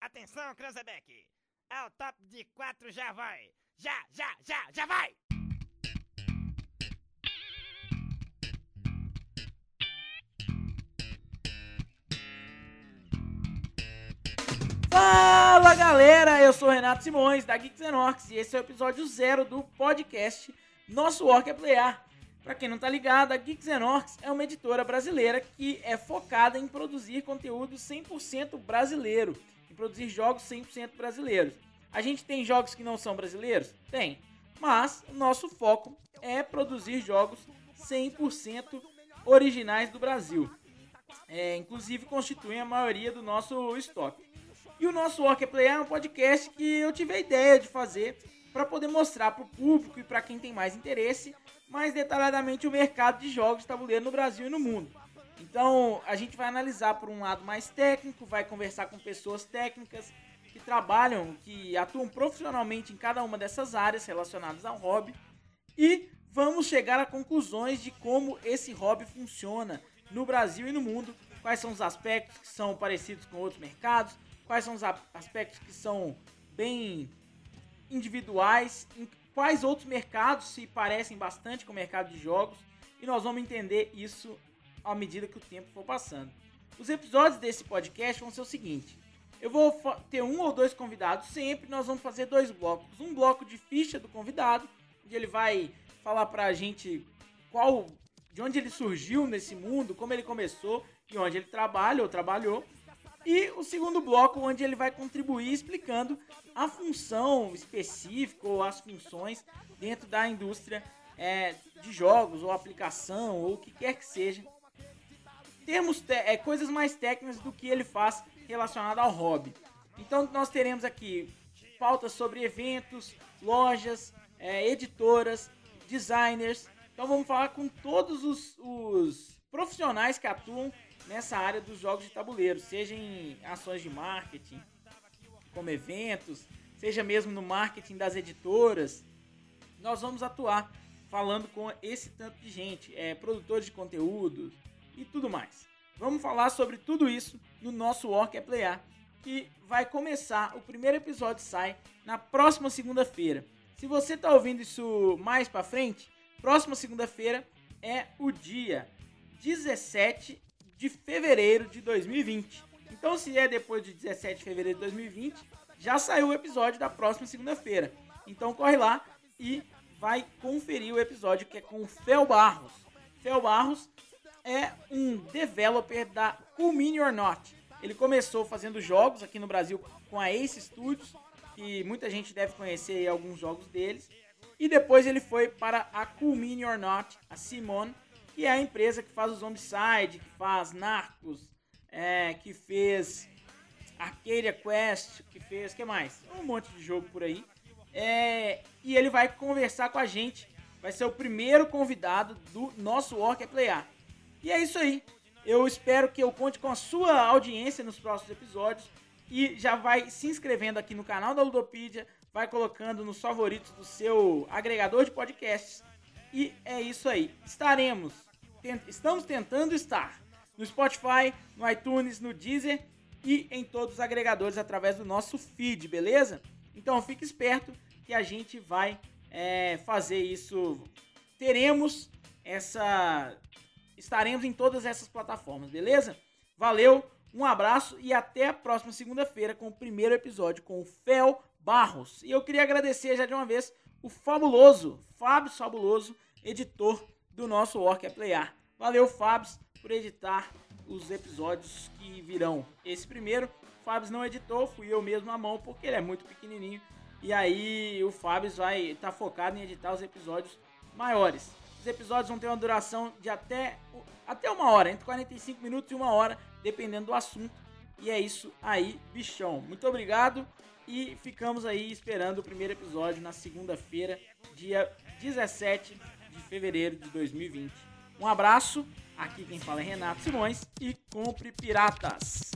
Atenção, Cranzebeck! Ao top de quatro já vai! Já, já, já, já vai! Fala galera, eu sou Renato Simões da Geeks Enox e esse é o episódio zero do podcast Nosso Work é Playar. Pra quem não tá ligado, a Geeks Enox é uma editora brasileira que é focada em produzir conteúdo 100% brasileiro, produzir jogos 100% brasileiros. A gente tem jogos que não são brasileiros? Tem, mas o nosso foco é produzir jogos 100% originais do Brasil. É, inclusive constituem a maioria do nosso estoque. E o nosso Work é Play é um podcast que eu tive a ideia de fazer para poder mostrar para o público e para quem tem mais interesse mais detalhadamente o mercado de jogos de tabuleiro no Brasil e no mundo. Então a gente vai analisar por um lado mais técnico, vai conversar com pessoas técnicas que trabalham, que atuam profissionalmente em cada uma dessas áreas relacionadas ao hobby. E vamos chegar a conclusões de como esse hobby funciona no Brasil e no mundo, quais são os aspectos que são parecidos com outros mercados, quais são os aspectos que são bem individuais, em quais outros mercados se parecem bastante com o mercado de jogos, e nós vamos entender isso à medida que o tempo for passando. Os episódios desse podcast vão ser o seguinte: eu vou ter um ou dois convidados sempre, nós vamos fazer dois blocos. Um bloco de ficha do convidado, onde ele vai falar pra gente qual de onde ele surgiu nesse mundo, como ele começou e onde ele trabalha ou trabalhou. E o segundo bloco, onde ele vai contribuir explicando a função específica ou as funções dentro da indústria é, de jogos ou aplicação ou o que quer que seja. Temos é, coisas mais técnicas do que ele faz relacionado ao hobby. Então nós teremos aqui pautas sobre eventos, lojas, é, editoras, designers. Então vamos falar com todos os, os profissionais que atuam nessa área dos jogos de tabuleiro, seja em ações de marketing, como eventos, seja mesmo no marketing das editoras. Nós vamos atuar falando com esse tanto de gente, é, produtores de conteúdo e tudo mais. Vamos falar sobre tudo isso no nosso Orc é Playar, que vai começar, o primeiro episódio sai na próxima segunda-feira. Se você está ouvindo isso mais para frente, próxima segunda-feira é o dia 17 de fevereiro de 2020. Então, se é depois de 17 de fevereiro de 2020, já saiu o episódio da próxima segunda-feira. Então, corre lá e vai conferir o episódio que é com o Fel Barros. Fel Barros é um developer da Cool Mini or Not. Ele começou fazendo jogos aqui no Brasil com a Ace Studios, que muita gente deve conhecer alguns jogos deles. E depois ele foi para a Cool Mini or Not, a Simone, que é a empresa que faz o Zombicide, que faz Narcos, é, que fez Arcadia Quest, que fez, que mais? Um monte de jogo por aí. É, e ele vai conversar com a gente, vai ser o primeiro convidado do nosso Orc é Playar. E é isso aí. Eu espero que eu conte com a sua audiência nos próximos episódios e já vai se inscrevendo aqui no canal da Ludopedia, vai colocando nos favoritos do seu agregador de podcasts. E é isso aí. Estaremos estamos tentando estar no Spotify, no iTunes, no Deezer e em todos os agregadores através do nosso feed, beleza? Então fique esperto que a gente vai é, fazer isso. Teremos essa. Estaremos em todas essas plataformas, beleza? Valeu, um abraço e até a próxima segunda-feira com o primeiro episódio com o Fel Barros. E eu queria agradecer já de uma vez o fabuloso, Fábio Fabuloso, editor do nosso Orc é Playar. Valeu, Fábio, por editar os episódios que virão. Esse primeiro, o Fábio não editou, fui eu mesmo à mão, porque ele é muito pequenininho. E aí o Fábio vai estar tá focado em editar os episódios maiores. Os episódios vão ter uma duração de até, até uma hora, entre 45 minutos e uma hora, dependendo do assunto. E é isso aí, bichão. Muito obrigado e ficamos aí esperando o primeiro episódio na segunda-feira, dia 17 de fevereiro de 2020. Um abraço, aqui quem fala é Renato Simões e compre piratas.